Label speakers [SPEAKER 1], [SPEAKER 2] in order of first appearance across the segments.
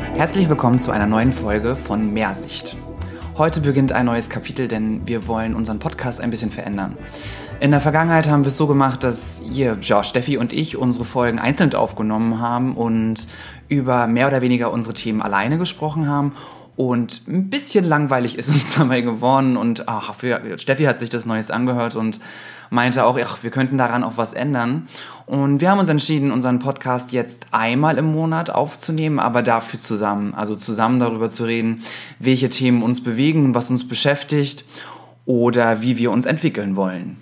[SPEAKER 1] Herzlich willkommen zu einer neuen Folge von Mehrsicht. Heute beginnt ein neues Kapitel, denn wir wollen unseren Podcast ein bisschen verändern. In der Vergangenheit haben wir es so gemacht, dass ihr, ja, Steffi und ich, unsere Folgen einzeln aufgenommen haben und über mehr oder weniger unsere Themen alleine gesprochen haben. Und ein bisschen langweilig ist uns dabei geworden. Und ach, Steffi hat sich das Neues angehört und meinte auch, ach, wir könnten daran auch was ändern. Und wir haben uns entschieden, unseren Podcast jetzt einmal im Monat aufzunehmen, aber dafür zusammen. Also zusammen darüber zu reden, welche Themen uns bewegen, was uns beschäftigt oder wie wir uns entwickeln wollen.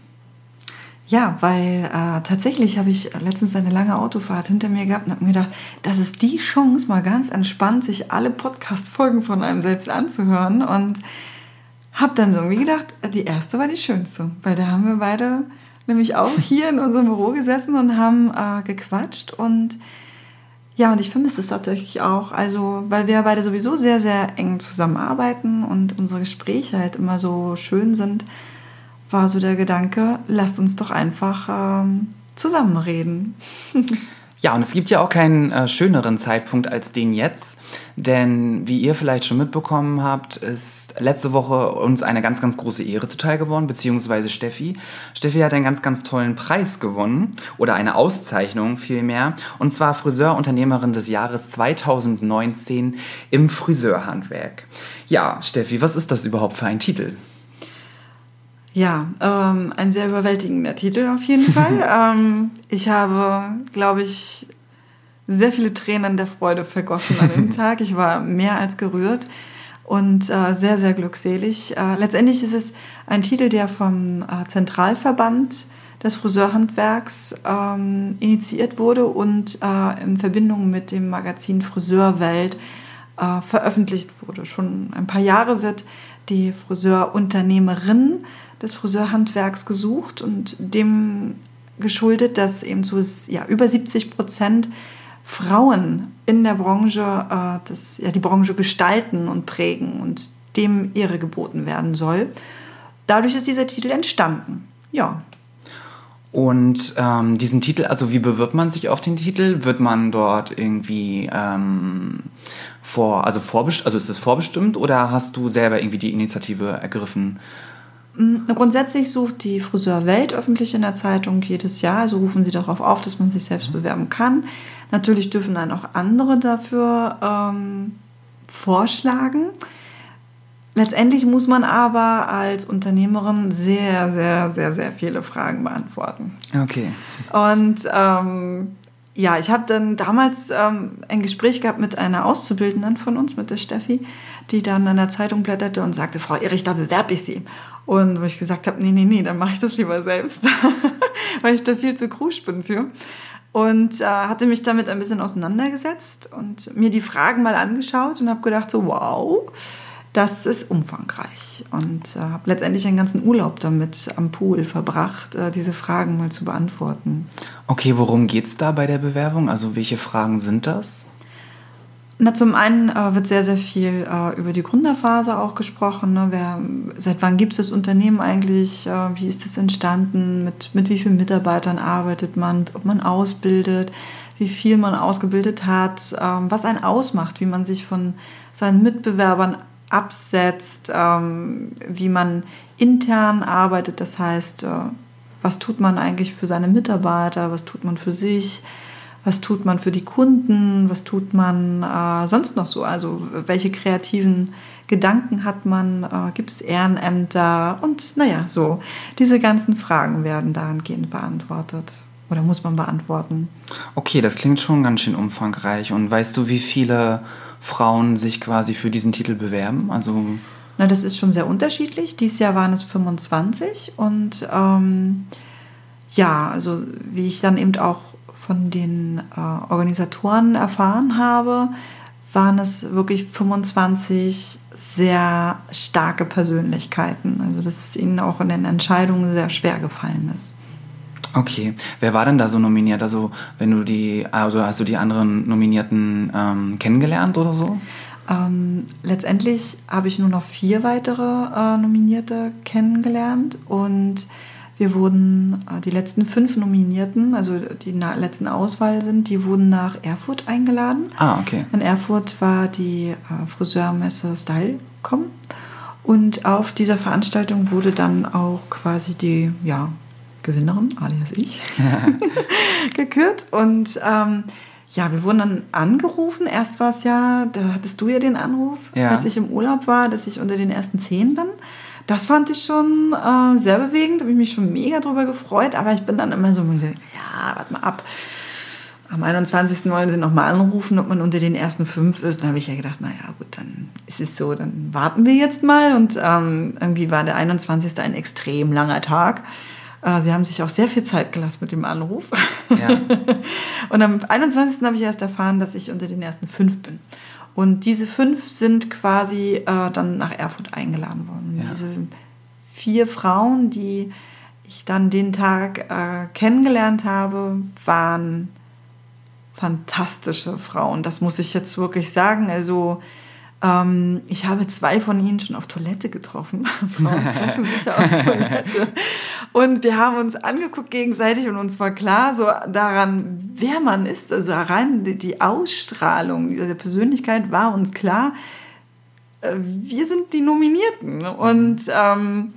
[SPEAKER 2] Ja, weil äh, tatsächlich habe ich letztens eine lange Autofahrt hinter mir gehabt und habe mir gedacht, das ist die Chance, mal ganz entspannt sich alle Podcast-Folgen von einem selbst anzuhören. Und habe dann so irgendwie gedacht, die erste war die schönste, weil da haben wir beide nämlich auch hier in unserem Büro gesessen und haben äh, gequatscht und ja, und ich vermisse es tatsächlich auch. Also, weil wir beide sowieso sehr, sehr eng zusammenarbeiten und unsere Gespräche halt immer so schön sind war so der Gedanke, lasst uns doch einfach ähm, zusammenreden.
[SPEAKER 1] Ja, und es gibt ja auch keinen äh, schöneren Zeitpunkt als den jetzt, denn wie ihr vielleicht schon mitbekommen habt, ist letzte Woche uns eine ganz, ganz große Ehre zuteil geworden, beziehungsweise Steffi. Steffi hat einen ganz, ganz tollen Preis gewonnen oder eine Auszeichnung vielmehr, und zwar Friseurunternehmerin des Jahres 2019 im Friseurhandwerk. Ja, Steffi, was ist das überhaupt für ein Titel?
[SPEAKER 2] Ja, ähm, ein sehr überwältigender Titel auf jeden Fall. ähm, ich habe, glaube ich, sehr viele Tränen der Freude vergossen an dem Tag. Ich war mehr als gerührt und äh, sehr, sehr glückselig. Äh, letztendlich ist es ein Titel, der vom äh, Zentralverband des Friseurhandwerks ähm, initiiert wurde und äh, in Verbindung mit dem Magazin Friseurwelt äh, veröffentlicht wurde. Schon ein paar Jahre wird die Friseurunternehmerin des Friseurhandwerks gesucht und dem geschuldet, dass eben so ja, über 70 Prozent Frauen in der Branche äh, das, ja, die Branche gestalten und prägen und dem Ehre geboten werden soll. Dadurch ist dieser Titel entstanden. Ja.
[SPEAKER 1] Und ähm, diesen Titel, also wie bewirbt man sich auf den Titel? Wird man dort irgendwie ähm, vor, also vorbestimmt, also ist es vorbestimmt oder hast du selber irgendwie die Initiative ergriffen?
[SPEAKER 2] Mm, grundsätzlich sucht die Friseur Welt öffentlich in der Zeitung jedes Jahr, also rufen sie darauf auf, dass man sich selbst bewerben kann. Natürlich dürfen dann auch andere dafür ähm, vorschlagen. Letztendlich muss man aber als Unternehmerin sehr, sehr, sehr, sehr viele Fragen beantworten.
[SPEAKER 1] Okay.
[SPEAKER 2] Und ähm, ja, ich habe dann damals ähm, ein Gespräch gehabt mit einer Auszubildenden von uns, mit der Steffi, die dann in der Zeitung blätterte und sagte, Frau Erich, da bewerbe ich Sie. Und wo ich gesagt habe, nee, nee, nee, dann mache ich das lieber selbst, weil ich da viel zu krusch bin für. Und äh, hatte mich damit ein bisschen auseinandergesetzt und mir die Fragen mal angeschaut und habe gedacht, so wow, das ist umfangreich. Und äh, habe letztendlich einen ganzen Urlaub damit am Pool verbracht, äh, diese Fragen mal zu beantworten.
[SPEAKER 1] Okay, worum geht es da bei der Bewerbung? Also welche Fragen sind das?
[SPEAKER 2] Na, zum einen äh, wird sehr, sehr viel äh, über die Gründerphase auch gesprochen. Ne? Wer, seit wann gibt es das Unternehmen eigentlich? Äh, wie ist es entstanden? Mit, mit wie vielen Mitarbeitern arbeitet man? Ob man ausbildet? Wie viel man ausgebildet hat? Ähm, was einen ausmacht? Wie man sich von seinen Mitbewerbern absetzt, ähm, wie man intern arbeitet. Das heißt, äh, was tut man eigentlich für seine Mitarbeiter, was tut man für sich, was tut man für die Kunden, was tut man äh, sonst noch so, also welche kreativen Gedanken hat man, äh, gibt es Ehrenämter und naja, so diese ganzen Fragen werden dahingehend beantwortet oder muss man beantworten.
[SPEAKER 1] Okay, das klingt schon ganz schön umfangreich. Und weißt du, wie viele Frauen sich quasi für diesen Titel bewerben? Also
[SPEAKER 2] Na, das ist schon sehr unterschiedlich. Dieses Jahr waren es 25 und ähm, ja, also wie ich dann eben auch von den äh, Organisatoren erfahren habe, waren es wirklich 25 sehr starke Persönlichkeiten. Also dass es ihnen auch in den Entscheidungen sehr schwer gefallen ist.
[SPEAKER 1] Okay, wer war denn da so nominiert? Also wenn du die, also hast du die anderen Nominierten ähm, kennengelernt oder so?
[SPEAKER 2] Ähm, letztendlich habe ich nur noch vier weitere äh, Nominierte kennengelernt und Wir wurden, äh, die letzten fünf Nominierten, also die letzten Auswahl sind, die wurden nach Erfurt eingeladen.
[SPEAKER 1] Ah, okay.
[SPEAKER 2] In Erfurt war die äh, Friseurmesse Stylecom. Und auf dieser Veranstaltung wurde dann auch quasi die ja, Gewinnerin, alias ich, gekürt. Und ähm, ja, wir wurden dann angerufen. Erst war es ja, da hattest du ja den Anruf, ja. als ich im Urlaub war, dass ich unter den ersten zehn bin. Das fand ich schon äh, sehr bewegend, habe ich mich schon mega drüber gefreut, aber ich bin dann immer so, ja, warte mal ab. Am 21. wollen sie nochmal anrufen, ob man unter den ersten fünf ist. Da habe ich ja gedacht, naja, gut, dann ist es so, dann warten wir jetzt mal. Und ähm, irgendwie war der 21. ein extrem langer Tag. Äh, sie haben sich auch sehr viel Zeit gelassen mit dem Anruf. Ja. und am 21. habe ich erst erfahren, dass ich unter den ersten fünf bin. Und diese fünf sind quasi äh, dann nach Erfurt eingeladen worden. Ja. Diese vier Frauen, die ich dann den Tag äh, kennengelernt habe, waren fantastische Frauen. Das muss ich jetzt wirklich sagen. Also ähm, ich habe zwei von ihnen schon auf Toilette getroffen. Frauen treffen sich auf Toilette. Und wir haben uns angeguckt gegenseitig und uns war klar so daran, wer man ist. Also rein die Ausstrahlung dieser Persönlichkeit war uns klar. Äh, wir sind die Nominierten und ähm,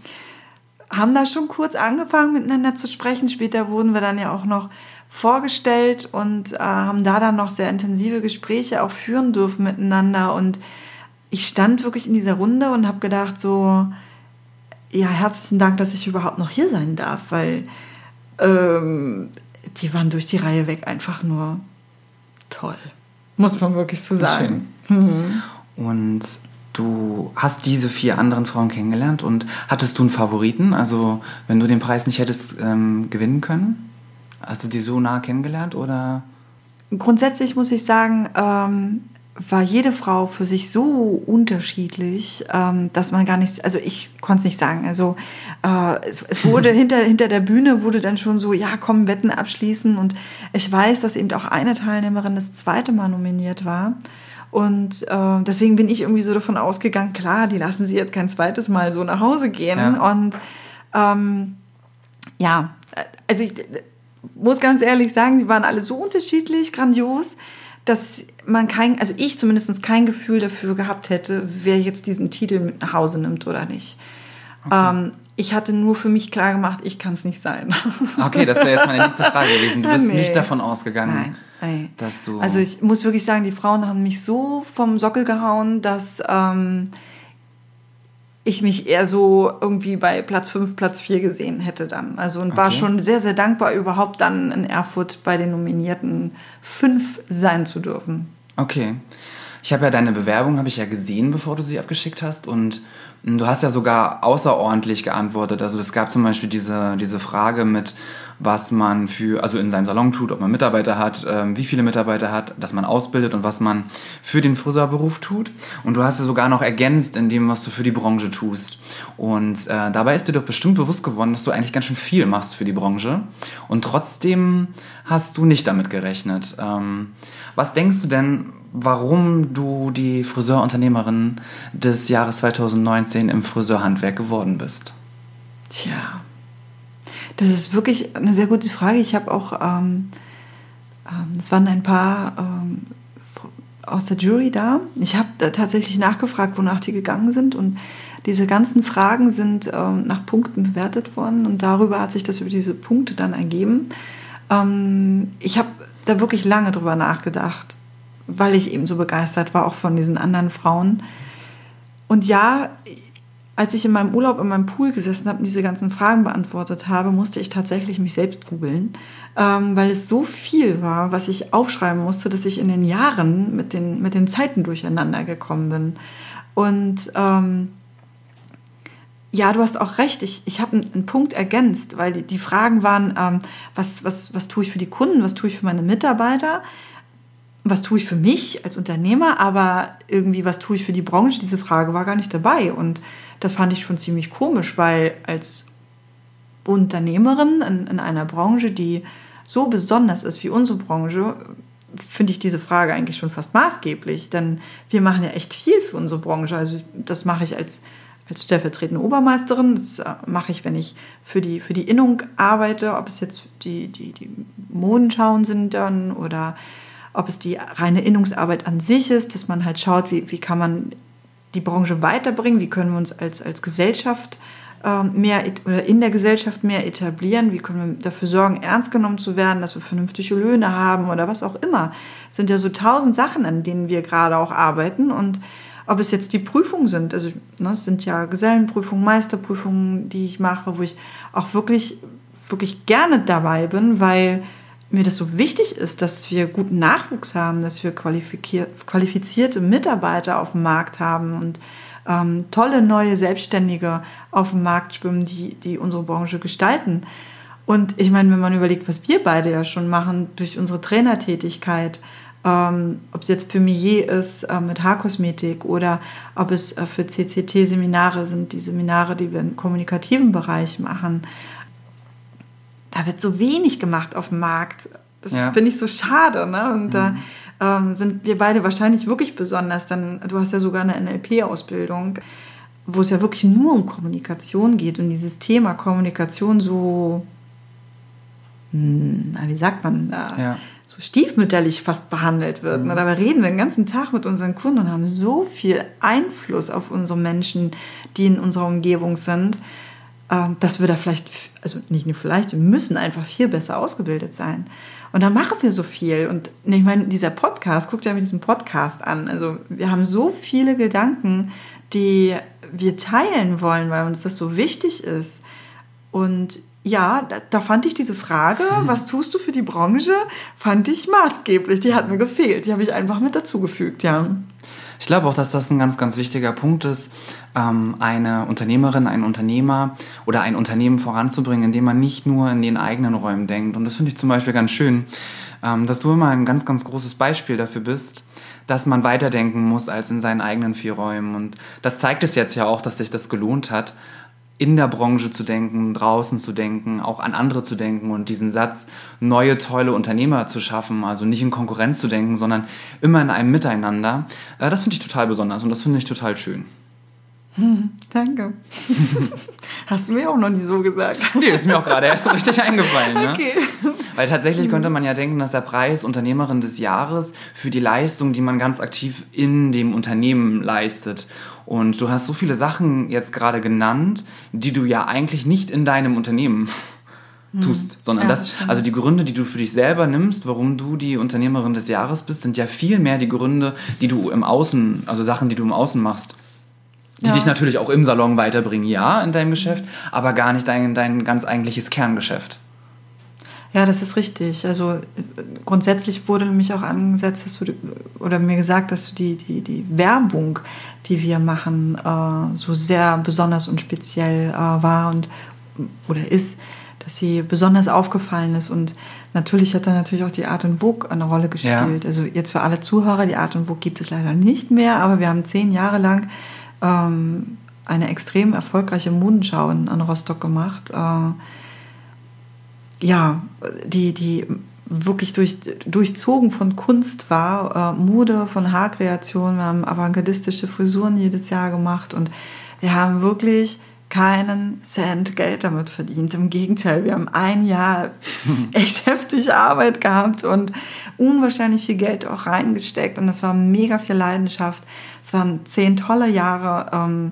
[SPEAKER 2] haben da schon kurz angefangen miteinander zu sprechen. Später wurden wir dann ja auch noch vorgestellt und äh, haben da dann noch sehr intensive Gespräche auch führen dürfen miteinander und ich stand wirklich in dieser Runde und habe gedacht, so, ja, herzlichen Dank, dass ich überhaupt noch hier sein darf, weil ähm, die waren durch die Reihe weg einfach nur toll. Muss man wirklich so sagen.
[SPEAKER 1] Mhm. Und du hast diese vier anderen Frauen kennengelernt und hattest du einen Favoriten? Also, wenn du den Preis nicht hättest ähm, gewinnen können? Hast du die so nah kennengelernt oder?
[SPEAKER 2] Grundsätzlich muss ich sagen, ähm, war jede Frau für sich so unterschiedlich, ähm, dass man gar nicht, also ich konnte es nicht sagen. Also äh, es, wurde hinter, hinter der Bühne wurde dann schon so, ja, komm, Wetten abschließen. Und ich weiß, dass eben auch eine Teilnehmerin das zweite Mal nominiert war. Und äh, deswegen bin ich irgendwie so davon ausgegangen, klar, die lassen sie jetzt kein zweites Mal so nach Hause gehen. Ja. Und ähm, ja, also ich muss ganz ehrlich sagen, sie waren alle so unterschiedlich, grandios dass man kein, also ich zumindest kein Gefühl dafür gehabt hätte, wer jetzt diesen Titel mit nach Hause nimmt oder nicht. Okay. Ähm, ich hatte nur für mich klar gemacht, ich kann es nicht sein.
[SPEAKER 1] Okay, das wäre jetzt meine nächste Frage gewesen. Du bist nee. nicht davon ausgegangen, nein, nein. dass du.
[SPEAKER 2] Also ich muss wirklich sagen, die Frauen haben mich so vom Sockel gehauen, dass ähm, ich mich eher so irgendwie bei Platz 5, Platz 4 gesehen hätte dann. Also und okay. war schon sehr, sehr dankbar, überhaupt dann in Erfurt bei den Nominierten fünf sein zu dürfen.
[SPEAKER 1] Okay. Ich habe ja deine Bewerbung, habe ich ja gesehen, bevor du sie abgeschickt hast und hm, du hast ja sogar außerordentlich geantwortet. Also es gab zum Beispiel diese, diese Frage mit, was man für, also in seinem Salon tut, ob man Mitarbeiter hat, äh, wie viele Mitarbeiter hat, dass man ausbildet und was man für den Friseurberuf tut. Und du hast ja sogar noch ergänzt in dem, was du für die Branche tust. Und äh, dabei ist dir doch bestimmt bewusst geworden, dass du eigentlich ganz schön viel machst für die Branche. Und trotzdem hast du nicht damit gerechnet. Ähm, was denkst du denn, warum du die Friseurunternehmerin des Jahres 2019 im Friseurhandwerk geworden bist?
[SPEAKER 2] Tja, das ist wirklich eine sehr gute Frage. Ich habe auch, ähm, ähm, es waren ein paar ähm, aus der Jury da. Ich habe tatsächlich nachgefragt, wonach die gegangen sind und diese ganzen Fragen sind ähm, nach Punkten bewertet worden und darüber hat sich das über diese Punkte dann ergeben. Ähm, ich habe da wirklich lange drüber nachgedacht, weil ich eben so begeistert war, auch von diesen anderen Frauen. Und ja, als ich in meinem Urlaub in meinem Pool gesessen habe und diese ganzen Fragen beantwortet habe, musste ich tatsächlich mich selbst googeln, ähm, weil es so viel war, was ich aufschreiben musste, dass ich in den Jahren mit den, mit den Zeiten durcheinander gekommen bin. Und ähm, ja, du hast auch recht. Ich, ich habe einen, Punkt ergänzt, weil die, die Fragen waren, ähm, was, was, was tue ich für die Kunden, was tue ich für meine Mitarbeiter, was tue ich für mich als Unternehmer, aber irgendwie, was tue ich für die Branche, diese Frage war gar nicht dabei. Und das fand ich schon ziemlich komisch, weil als Unternehmerin in, in einer Branche, die so besonders ist wie unsere Branche, finde ich diese Frage eigentlich schon fast maßgeblich, denn wir machen ja echt viel für unsere Branche. Also das mache ich als, als stellvertretende Obermeisterin. Das äh, mache ich, wenn ich für die, für die Innung arbeite, ob es jetzt die, die, die Modenschauen sind dann oder ob es die reine Innungsarbeit an sich ist, dass man halt schaut, wie, wie kann man die Branche weiterbringen, wie können wir uns als, als Gesellschaft ähm, mehr oder in der Gesellschaft mehr etablieren, wie können wir dafür sorgen, ernst genommen zu werden, dass wir vernünftige Löhne haben oder was auch immer. Es sind ja so tausend Sachen, an denen wir gerade auch arbeiten. Und ob es jetzt die Prüfungen sind, also ne, es sind ja Gesellenprüfungen, Meisterprüfungen, die ich mache, wo ich auch wirklich, wirklich gerne dabei bin, weil mir das so wichtig ist, dass wir guten Nachwuchs haben, dass wir qualifizierte Mitarbeiter auf dem Markt haben und ähm, tolle neue Selbstständige auf dem Markt schwimmen, die, die unsere Branche gestalten. Und ich meine, wenn man überlegt, was wir beide ja schon machen durch unsere Trainertätigkeit, ähm, ob es jetzt für Millet ist äh, mit Haarkosmetik oder ob es äh, für CCT-Seminare sind, die Seminare, die wir im kommunikativen Bereich machen, da wird so wenig gemacht auf dem Markt. Das ja. finde ich so schade. Ne? Und da ähm, sind wir beide wahrscheinlich wirklich besonders. Denn du hast ja sogar eine NLP-Ausbildung, wo es ja wirklich nur um Kommunikation geht und dieses Thema Kommunikation so, hm, wie sagt man da? Ja. So stiefmütterlich fast behandelt wird. Mhm. Dabei reden wir den ganzen Tag mit unseren Kunden und haben so viel Einfluss auf unsere Menschen, die in unserer Umgebung sind dass wir da vielleicht, also nicht nur vielleicht, wir müssen einfach viel besser ausgebildet sein. Und da machen wir so viel. Und ich meine, dieser Podcast, guckt ja mit diesem Podcast an. Also wir haben so viele Gedanken, die wir teilen wollen, weil uns das so wichtig ist. Und ja, da fand ich diese Frage, was tust du für die Branche, fand ich maßgeblich. Die hat mir gefehlt. Die habe ich einfach mit dazugefügt, ja.
[SPEAKER 1] Ich glaube auch, dass das ein ganz, ganz wichtiger Punkt ist, ähm, eine Unternehmerin, einen Unternehmer oder ein Unternehmen voranzubringen, indem man nicht nur in den eigenen Räumen denkt. Und das finde ich zum Beispiel ganz schön, ähm, dass du immer ein ganz, ganz großes Beispiel dafür bist, dass man weiterdenken muss als in seinen eigenen vier Räumen. Und das zeigt es jetzt ja auch, dass sich das gelohnt hat, in der Branche zu denken, draußen zu denken, auch an andere zu denken und diesen Satz, neue, tolle Unternehmer zu schaffen, also nicht in Konkurrenz zu denken, sondern immer in einem Miteinander, äh, das finde ich total besonders und das finde ich total schön.
[SPEAKER 2] Hm, danke. Hast du mir auch noch nie so gesagt.
[SPEAKER 1] Nee, ist mir auch gerade erst so richtig eingefallen. Ne? Okay. Weil tatsächlich könnte man ja denken, dass der Preis Unternehmerin des Jahres für die Leistung, die man ganz aktiv in dem Unternehmen leistet. Und du hast so viele Sachen jetzt gerade genannt, die du ja eigentlich nicht in deinem Unternehmen hm. tust, sondern ja, das, also die Gründe, die du für dich selber nimmst, warum du die Unternehmerin des Jahres bist, sind ja viel mehr die Gründe, die du im Außen, also Sachen, die du im Außen machst die ja. dich natürlich auch im Salon weiterbringen, ja, in deinem Geschäft, aber gar nicht dein, dein ganz eigentliches Kerngeschäft.
[SPEAKER 2] Ja, das ist richtig. Also grundsätzlich wurde mich auch angesetzt, dass du, oder mir gesagt, dass du die, die, die Werbung, die wir machen, äh, so sehr besonders und speziell äh, war und oder ist, dass sie besonders aufgefallen ist. Und natürlich hat da natürlich auch die Art und Burg eine Rolle gespielt. Ja. Also jetzt für alle Zuhörer, die Art und Burg gibt es leider nicht mehr, aber wir haben zehn Jahre lang ähm, eine extrem erfolgreiche Modenschau in, in Rostock gemacht. Äh, ja, die, die wirklich durch, durchzogen von Kunst war, äh, Mode, von Haarkreation. Wir haben avantgardistische Frisuren jedes Jahr gemacht und wir haben wirklich keinen Cent Geld damit verdient. Im Gegenteil, wir haben ein Jahr echt heftig Arbeit gehabt und unwahrscheinlich viel Geld auch reingesteckt und das war mega viel Leidenschaft. Es waren zehn tolle Jahre. Ähm,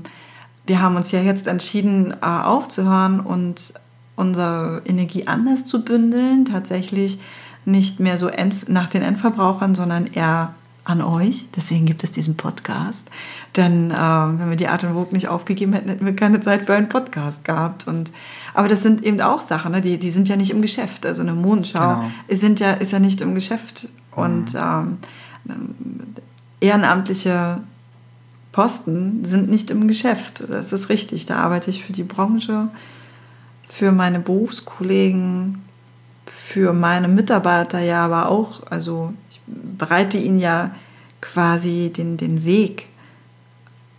[SPEAKER 2] wir haben uns ja jetzt entschieden, äh, aufzuhören und unsere Energie anders zu bündeln, tatsächlich nicht mehr so nach den Endverbrauchern, sondern eher an euch. Deswegen gibt es diesen Podcast. Denn äh, wenn wir die Art und Vogue nicht aufgegeben hätten, hätten wir keine Zeit für einen Podcast gehabt. Und, aber das sind eben auch Sachen, ne? die, die sind ja nicht im Geschäft. Also eine Mondschau genau. sind ja, ist ja nicht im Geschäft. Mhm. Und ähm, ehrenamtliche Posten sind nicht im Geschäft. Das ist richtig. Da arbeite ich für die Branche, für meine Berufskollegen, für meine Mitarbeiter ja, aber auch. Also ich bereite ihnen ja quasi den, den Weg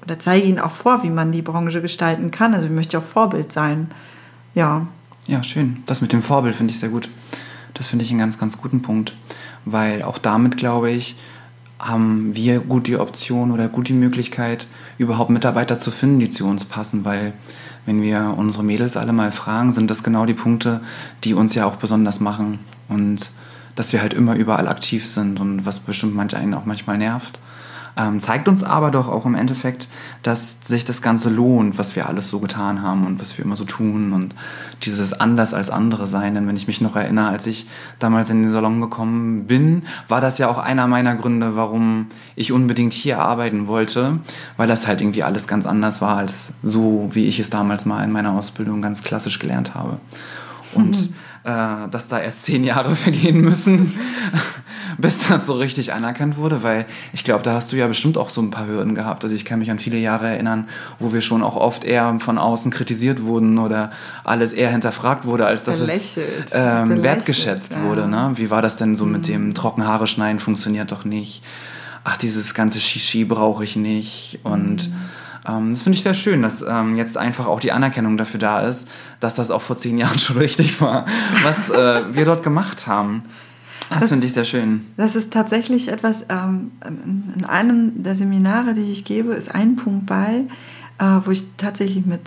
[SPEAKER 2] oder zeige ihnen auch vor, wie man die Branche gestalten kann. Also ich möchte auch Vorbild sein. Ja.
[SPEAKER 1] Ja, schön. Das mit dem Vorbild finde ich sehr gut. Das finde ich einen ganz, ganz guten Punkt, weil auch damit, glaube ich, haben wir gut die Option oder gut die Möglichkeit, überhaupt Mitarbeiter zu finden, die zu uns passen, weil wenn wir unsere Mädels alle mal fragen, sind das genau die Punkte, die uns ja auch besonders machen und dass wir halt immer überall aktiv sind und was bestimmt manche einen auch manchmal nervt. Ähm, zeigt uns aber doch auch im Endeffekt, dass sich das Ganze lohnt, was wir alles so getan haben und was wir immer so tun und dieses anders als andere sein. Denn wenn ich mich noch erinnere, als ich damals in den Salon gekommen bin, war das ja auch einer meiner Gründe, warum ich unbedingt hier arbeiten wollte, weil das halt irgendwie alles ganz anders war als so, wie ich es damals mal in meiner Ausbildung ganz klassisch gelernt habe. Und mhm äh, dass da erst zehn Jahre vergehen müssen, bis das so richtig anerkannt wurde, weil ich glaube, da hast du ja bestimmt auch so ein paar Hürden gehabt. Also ich kann mich an viele Jahre erinnern, wo wir schon auch oft eher von außen kritisiert wurden oder alles eher hinterfragt wurde, als dass Belächelt. es ähm, wertgeschätzt ja. wurde. Ne? Wie war das denn so mhm. mit dem Trockenhaare schneiden? Funktioniert doch nicht. Ach, dieses ganze Shishi brauche ich nicht und mhm ähm, das finde ich sehr schön, dass ähm, jetzt einfach auch die Anerkennung dafür da ist, dass das auch vor zehn Jahren schon richtig war, was äh, wir dort gemacht haben. Das, das finde ich sehr schön.
[SPEAKER 2] Das ist tatsächlich etwas, ähm, in einem der Seminare, die ich gebe, ist ein Punkt bei, äh, wo ich tatsächlich mit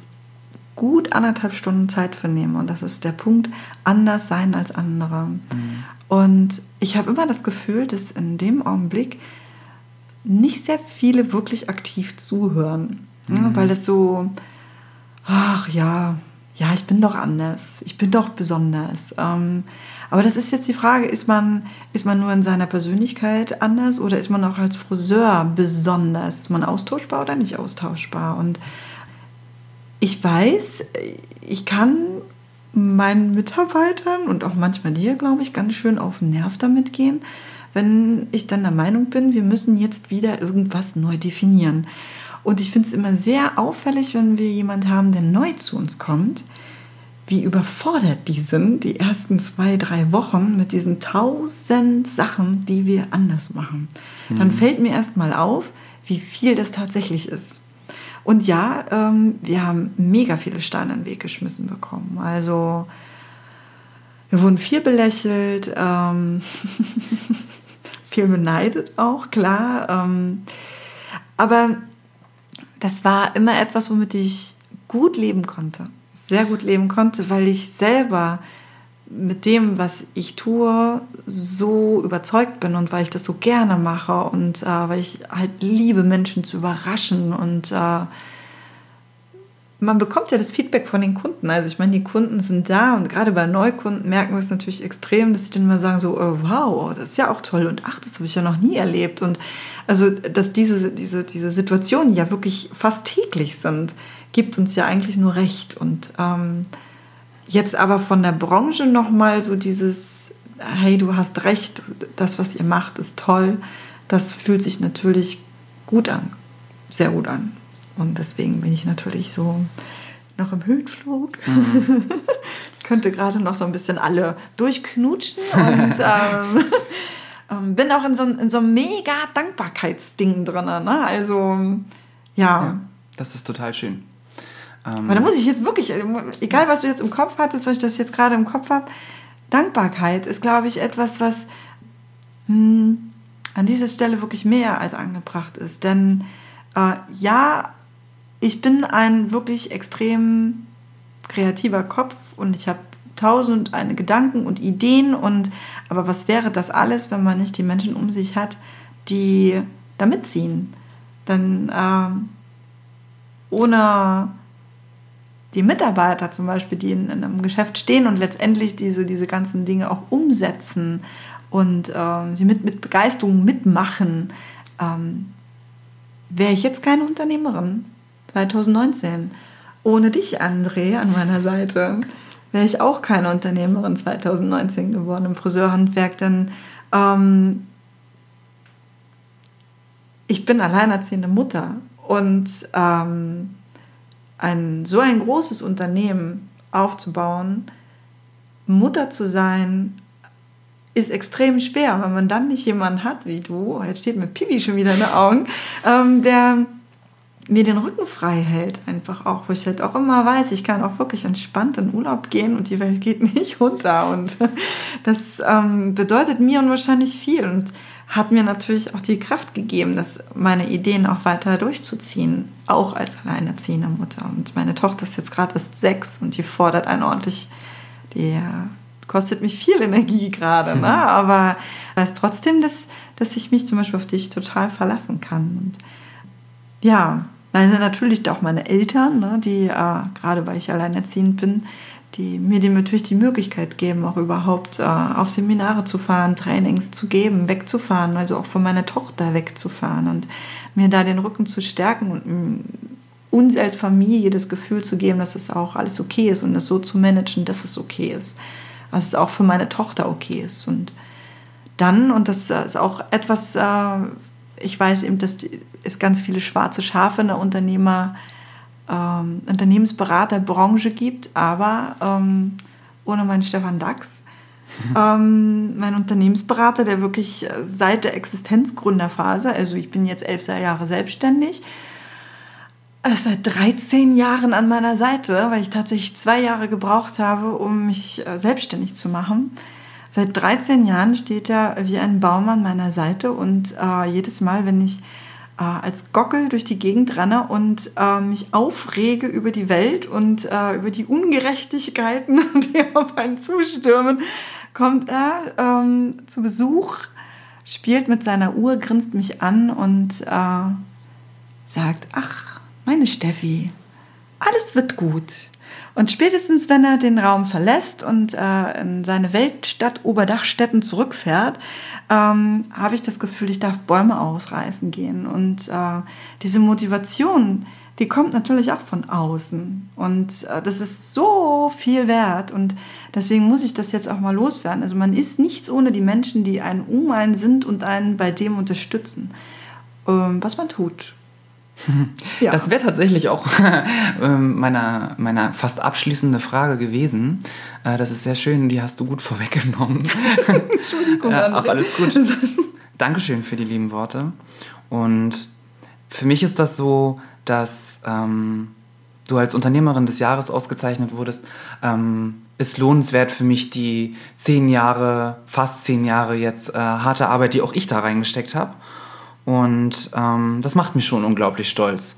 [SPEAKER 2] gut anderthalb Stunden Zeit vernehme. Und das ist der Punkt, anders sein als andere. Mhm. Und ich habe immer das Gefühl, dass in dem Augenblick nicht sehr viele wirklich aktiv zuhören, mhm. ja, weil es so, ach ja, ja, ich bin doch anders, ich bin doch besonders. Ähm, aber das ist jetzt die Frage, ist man, ist man nur in seiner Persönlichkeit anders oder ist man auch als Friseur besonders? Ist man austauschbar oder nicht austauschbar? Und ich weiß, ich kann meinen Mitarbeitern und auch manchmal dir, glaube ich, ganz schön auf den Nerv damit gehen, wenn ich dann der Meinung bin, wir müssen jetzt wieder irgendwas neu definieren. Und ich finde es immer sehr auffällig, wenn wir jemanden haben, der neu zu uns kommt, wie überfordert die sind, die ersten zwei, drei Wochen mit diesen tausend Sachen, die wir anders machen. Mhm. Dann fällt mir erst mal auf, wie viel das tatsächlich ist. Und ja, ähm, wir haben mega viele Steine in den Weg geschmissen bekommen. Also wir wurden viel belächelt. Ähm viel beneidet auch, klar. Ähm, aber das war immer etwas, womit ich gut leben konnte. Sehr gut leben konnte, weil ich selber mit dem, was ich tue, so überzeugt bin und weil ich das so gerne mache und äh, weil ich halt liebe, Menschen zu überraschen und äh, man bekommt ja das Feedback von den Kunden. Also ich meine, die Kunden sind da und gerade bei Neukunden merken wir es natürlich extrem, dass sie dann mal sagen so, oh, wow, das ist ja auch toll und ach, das habe ich ja noch nie erlebt. Und also, dass diese, diese, diese Situationen ja wirklich fast täglich sind, gibt uns ja eigentlich nur recht. Und ähm, jetzt aber von der Branche nochmal so dieses, hey, du hast recht, das, was ihr macht, ist toll, das fühlt sich natürlich gut an, sehr gut an. Und deswegen bin ich natürlich so noch im Höhenflug. Mhm. Könnte gerade noch so ein bisschen alle durchknutschen und ähm, ähm, bin auch in so, in so einem mega Dankbarkeitsding drin. Ne? Also, ja. ja.
[SPEAKER 1] Das ist total schön.
[SPEAKER 2] Ähm, Aber da muss ich jetzt wirklich, egal was du jetzt im Kopf hattest, was ich das jetzt gerade im Kopf habe, Dankbarkeit ist, glaube ich, etwas, was hm, an dieser Stelle wirklich mehr als angebracht ist. Denn äh, ja, ich bin ein wirklich extrem kreativer Kopf und ich habe tausend eine Gedanken und Ideen und aber was wäre das alles, wenn man nicht die Menschen um sich hat, die da mitziehen? Dann äh, ohne die Mitarbeiter zum Beispiel, die in, in, einem Geschäft stehen und letztendlich diese, diese ganzen Dinge auch umsetzen und äh, sie mit, mit Begeisterung mitmachen, ähm, wäre ich jetzt keine Unternehmerin. 2019. Ohne dich, André, an meiner Seite, wäre ich auch keine Unternehmerin 2019 geworden im Friseurhandwerk, denn ähm, ich bin alleinerziehende Mutter und ähm, ein, so ein großes Unternehmen aufzubauen, Mutter zu sein, ist extrem schwer, wenn man dann nicht jemanden hat wie du, jetzt steht mir Pipi schon wieder in den Augen, ähm, der mir den Rücken frei hält, einfach auch, wo ich halt auch immer weiß, ich kann auch wirklich entspannt in Urlaub gehen und die Welt geht nicht runter. Und das ähm, bedeutet mir unwahrscheinlich viel und hat mir natürlich auch die Kraft gegeben, dass meine Ideen auch weiter durchzuziehen, auch als alleinerziehende Mutter. Und meine Tochter ist jetzt gerade erst sechs und die fordert einen ordentlich, die kostet mich viel Energie gerade, ne? aber weiß trotzdem, dass, dass ich mich zum Beispiel auf dich total verlassen kann. Und ja, also natürlich auch meine Eltern, ne, die, äh, gerade weil ich alleinerziehend bin, die mir die natürlich die Möglichkeit geben, auch überhaupt äh, auf Seminare zu fahren, Trainings zu geben, wegzufahren, also auch von meiner Tochter wegzufahren und mir da den Rücken zu stärken und mm, uns als Familie das Gefühl zu geben, dass es auch alles okay ist und es so zu managen, dass es okay ist. Dass es auch für meine Tochter okay ist. Und dann, und das ist auch etwas, äh, ich weiß eben, dass es ganz viele schwarze Schafe in der Unternehmer, ähm, Unternehmensberaterbranche gibt, aber ähm, ohne meinen Stefan Dax, ähm, mein Unternehmensberater, der wirklich seit der Existenzgründerphase, also ich bin jetzt elf Jahre selbstständig, äh, seit 13 Jahren an meiner Seite, weil ich tatsächlich zwei Jahre gebraucht habe, um mich äh, selbstständig zu machen. Seit 13 Jahren steht er wie ein Baum an meiner Seite und äh, jedes Mal, wenn ich äh, als Gockel durch die Gegend renne und äh, mich aufrege über die Welt und äh, über die Ungerechtigkeiten, die auf einen zustürmen, kommt er ähm, zu Besuch, spielt mit seiner Uhr, grinst mich an und äh, sagt, ach, meine Steffi, alles wird gut. Und spätestens, wenn er den Raum verlässt und äh, in seine Weltstadt Oberdachstetten zurückfährt, ähm, habe ich das Gefühl, ich darf Bäume ausreißen gehen. Und äh, diese Motivation, die kommt natürlich auch von außen. Und äh, das ist so viel wert. Und deswegen muss ich das jetzt auch mal loswerden. Also man ist nichts ohne die Menschen, die einen um einen sind und einen bei dem unterstützen, ähm, was man tut.
[SPEAKER 1] Ja. Das wäre tatsächlich auch ähm, meiner, meiner fast abschließende Frage gewesen. Äh, das ist sehr schön, die hast du gut vorweggenommen. Entschuldigung. Äh, ach, alles gut. Dankeschön für die lieben Worte. Und für mich ist das so, dass ähm, du als Unternehmerin des Jahres ausgezeichnet wurdest. Ähm, ist lohnenswert für mich die zehn Jahre, fast zehn Jahre jetzt äh, harte Arbeit, die auch ich da reingesteckt habe. Und ähm, das macht mich schon unglaublich stolz,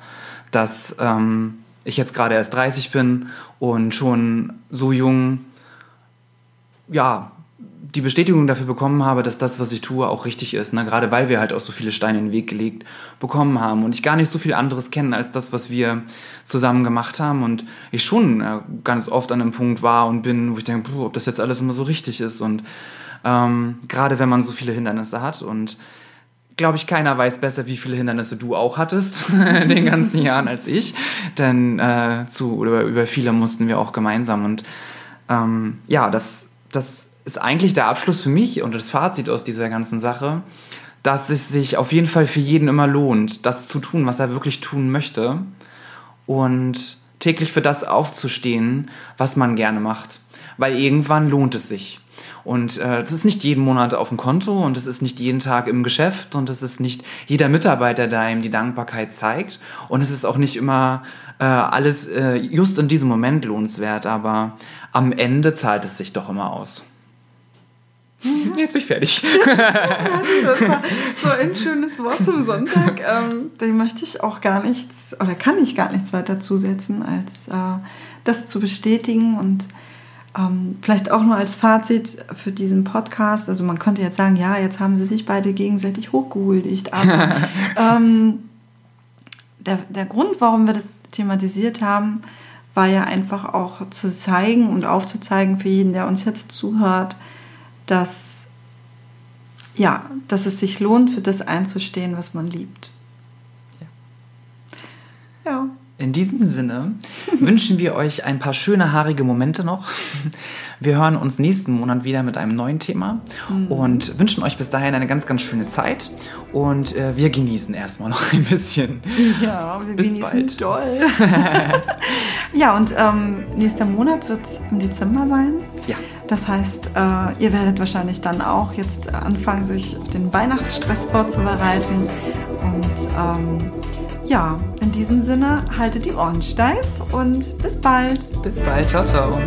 [SPEAKER 1] dass ähm, ich jetzt gerade erst 30 bin und schon so jung, ja, die Bestätigung dafür bekommen habe, dass das, was ich tue, auch richtig ist. Ne? Gerade weil wir halt auch so viele Steine in den Weg gelegt bekommen haben und ich gar nicht so viel anderes kenne als das, was wir zusammen gemacht haben und ich schon äh, ganz oft an einem Punkt war und bin, wo ich denke, ob das jetzt alles immer so richtig ist und ähm, gerade wenn man so viele Hindernisse hat und glaube ich, keiner weiß besser, wie viele Hindernisse du auch hattest in den ganzen Jahren als ich. Denn äh, zu, über, über viele mussten wir auch gemeinsam. Und ähm, ja, das, das ist eigentlich der Abschluss für mich und das Fazit aus dieser ganzen Sache, dass es sich auf jeden Fall für jeden immer lohnt, das zu tun, was er wirklich tun möchte. Und täglich für das aufzustehen, was man gerne macht. Weil irgendwann lohnt es sich. Und äh, das ist nicht jeden Monat auf dem Konto und es ist nicht jeden Tag im Geschäft und es ist nicht jeder Mitarbeiter, der ihm die Dankbarkeit zeigt. Und es ist auch nicht immer äh, alles äh, just in diesem Moment lohnenswert, aber am Ende zahlt es sich doch immer aus. Jetzt bin ich fertig.
[SPEAKER 2] das war so ein schönes Wort zum Sonntag. Ähm, dem möchte ich auch gar nichts oder kann ich gar nichts weiter zusetzen, als äh, das zu bestätigen und ähm, vielleicht auch nur als Fazit für diesen Podcast. Also man könnte jetzt sagen, ja, jetzt haben sie sich beide gegenseitig hochgehuldigt. Aber ähm, der, der Grund, warum wir das thematisiert haben, war ja einfach auch zu zeigen und aufzuzeigen für jeden, der uns jetzt zuhört, dass, ja, dass es sich lohnt, für das einzustehen, was man liebt.
[SPEAKER 1] Ja. ja. In diesem Sinne wünschen wir euch ein paar schöne haarige Momente noch. Wir hören uns nächsten Monat wieder mit einem neuen Thema mhm. und wünschen euch bis dahin eine ganz, ganz schöne Zeit. Und äh, wir genießen erstmal noch ein bisschen.
[SPEAKER 2] Ja, wir bis genießen bald. doll. ja, und ähm, nächster Monat wird im Dezember sein.
[SPEAKER 1] Ja.
[SPEAKER 2] Das heißt, äh, ihr werdet wahrscheinlich dann auch jetzt anfangen, sich auf den Weihnachtsstress vorzubereiten. Und ähm, ja, diesem Sinne, haltet die Ohren steif und bis bald.
[SPEAKER 1] Bis bald. Ciao, ciao.